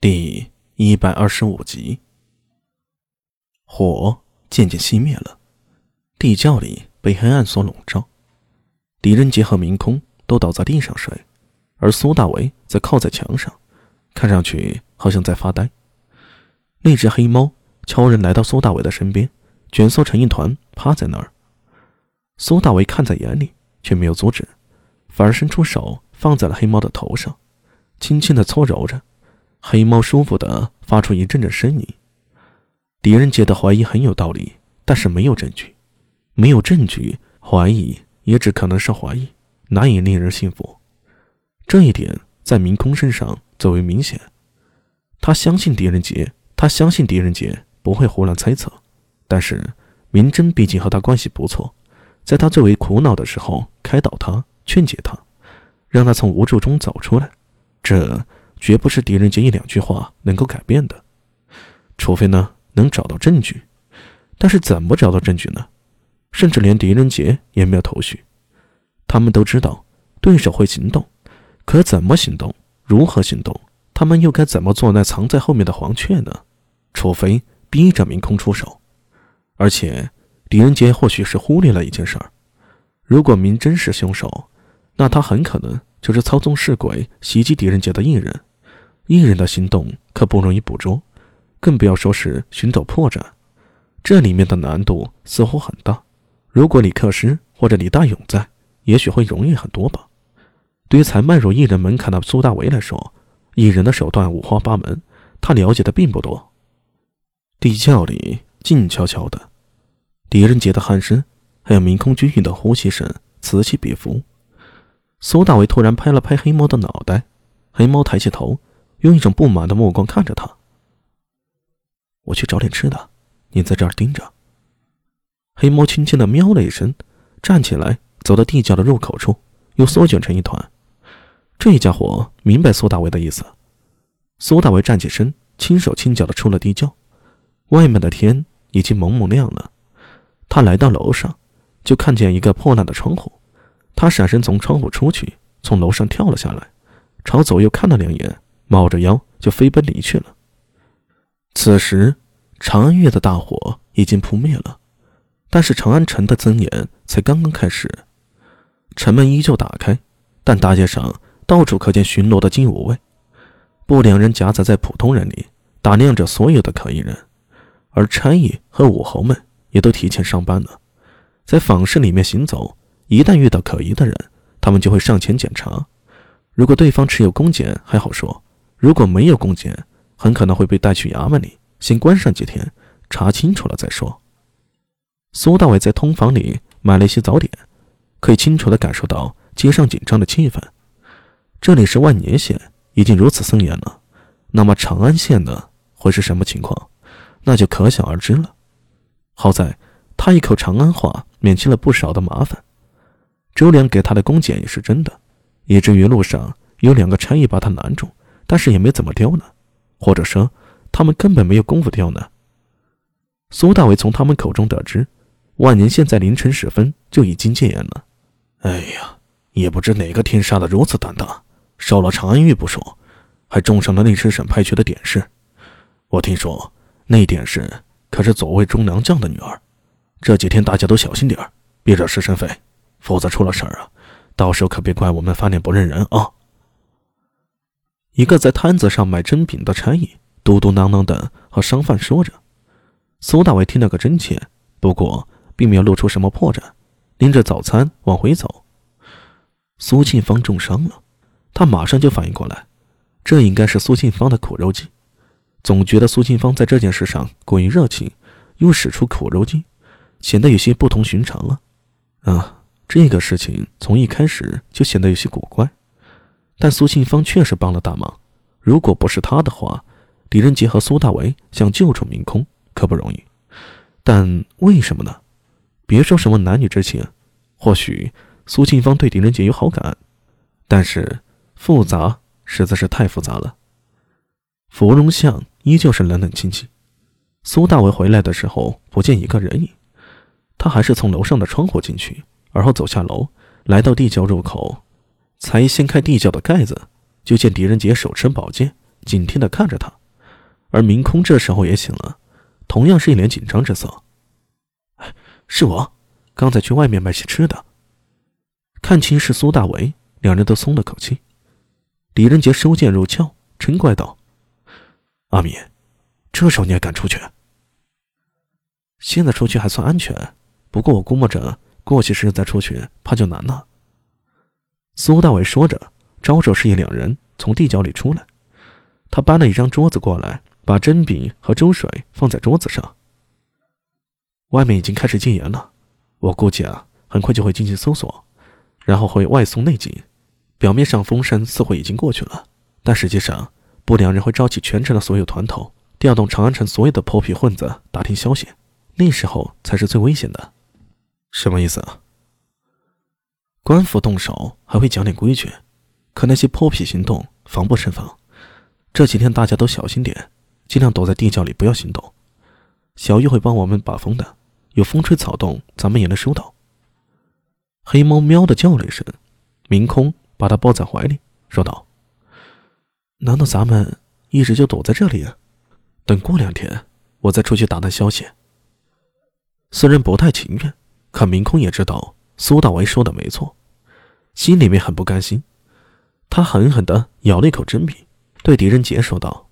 第一百二十五集，火渐渐熄灭了，地窖里被黑暗所笼罩。狄仁杰和明空都倒在地上睡，而苏大为则靠在墙上，看上去好像在发呆。那只黑猫悄然来到苏大伟的身边，蜷缩成一团，趴在那儿。苏大为看在眼里，却没有阻止，反而伸出手放在了黑猫的头上，轻轻的搓揉着。黑猫舒服的发出一阵阵呻吟。狄仁杰的怀疑很有道理，但是没有证据，没有证据，怀疑也只可能是怀疑，难以令人信服。这一点在明空身上最为明显。他相信狄仁杰，他相信狄仁杰不会胡乱猜测。但是明真毕竟和他关系不错，在他最为苦恼的时候开导他，劝解他，让他从无助中走出来。这。绝不是狄仁杰一两句话能够改变的，除非呢能找到证据。但是怎么找到证据呢？甚至连狄仁杰也没有头绪。他们都知道对手会行动，可怎么行动，如何行动，他们又该怎么做那藏在后面的黄雀呢？除非逼着明空出手。而且狄仁杰或许是忽略了一件事儿：如果明真是凶手，那他很可能就是操纵尸鬼袭击狄仁杰的艺人。艺人的行动可不容易捕捉，更不要说是寻找破绽，这里面的难度似乎很大。如果李克师或者李大勇在，也许会容易很多吧。对于才迈入艺人门槛的苏大为来说，艺人的手段五花八门，他了解的并不多。地窖里静悄悄的，狄仁杰的鼾声，还有明空均匀的呼吸声此起彼伏。苏大为突然拍了拍黑猫的脑袋，黑猫抬起头。用一种不满的目光看着他。我去找点吃的，你在这儿盯着。黑猫轻轻的喵了一声，站起来，走到地窖的入口处，又缩卷成一团。这家伙明白苏大为的意思。苏大为站起身，轻手轻脚的出了地窖。外面的天已经蒙蒙亮了。他来到楼上，就看见一个破烂的窗户。他闪身从窗户出去，从楼上跳了下来，朝左右看了两眼。冒着腰就飞奔离去了。此时，长安月的大火已经扑灭了，但是长安城的增援才刚刚开始。城门依旧打开，但大街上到处可见巡逻的金吾卫，不良人夹杂在普通人里，打量着所有的可疑人。而差役和武侯们也都提前上班了，在坊市里面行走，一旦遇到可疑的人，他们就会上前检查。如果对方持有弓箭，还好说。如果没有弓箭，很可能会被带去衙门里，先关上几天，查清楚了再说。苏大伟在通房里买了一些早点，可以清楚地感受到街上紧张的气氛。这里是万年县，已经如此森严了，那么长安县呢，会是什么情况？那就可想而知了。好在他一口长安话，免去了不少的麻烦。周良给他的弓箭也是真的，以至于路上有两个差役把他拦住。但是也没怎么雕呢，或者说他们根本没有功夫雕呢。苏大伟从他们口中得知，万年现在凌晨时分就已经戒严了。哎呀，也不知哪个天杀的如此胆大，烧了长安狱不说，还中上了内侍省派去的典事。我听说那典事可是左卫中良将的女儿。这几天大家都小心点别惹是生非，否则出了事儿啊，到时候可别怪我们翻脸不认人啊。一个在摊子上卖珍品的差役嘟嘟囔囔的和商贩说着，苏大伟听了个真切，不过并没有露出什么破绽，拎着早餐往回走。苏庆芳重伤了，他马上就反应过来，这应该是苏庆芳的苦肉计。总觉得苏庆芳在这件事上过于热情，又使出苦肉计，显得有些不同寻常了。啊，这个事情从一开始就显得有些古怪。但苏庆芳确实帮了大忙，如果不是他的话，狄仁杰和苏大为想救出明空可不容易。但为什么呢？别说什么男女之情，或许苏庆芳对狄仁杰有好感，但是复杂实在是太复杂了。芙蓉巷依旧是冷冷清清，苏大为回来的时候不见一个人影，他还是从楼上的窗户进去，而后走下楼，来到地窖入口。才掀开地窖的盖子，就见狄仁杰手持宝剑，警惕地看着他，而明空这时候也醒了，同样是一脸紧张之色。是我，刚才去外面买些吃的。看清是苏大为，两人都松了口气。狄仁杰收剑入鞘，嗔怪道：“阿敏，这时候你还敢出去？现在出去还算安全，不过我估摸着过些时再出去，怕就难了。”苏大伟说着，招手示意两人从地窖里出来。他搬了一张桌子过来，把蒸饼和粥水放在桌子上。外面已经开始禁言了，我估计啊，很快就会进行搜索，然后会外送内警。表面上风声似乎已经过去了，但实际上，不良人会召集全城的所有团头，调动长安城所有的泼皮混子打听消息，那时候才是最危险的。什么意思啊？官府动手还会讲点规矩，可那些泼皮行动防不胜防。这几天大家都小心点，尽量躲在地窖里，不要行动。小玉会帮我们把风的，有风吹草动，咱们也能收到。黑猫喵的叫了一声，明空把它抱在怀里，说道：“难道咱们一直就躲在这里？等过两天，我再出去打探消息。”虽然不太情愿，可明空也知道苏大为说的没错，心里面很不甘心。他狠狠地咬了一口真皮，对狄仁杰说道。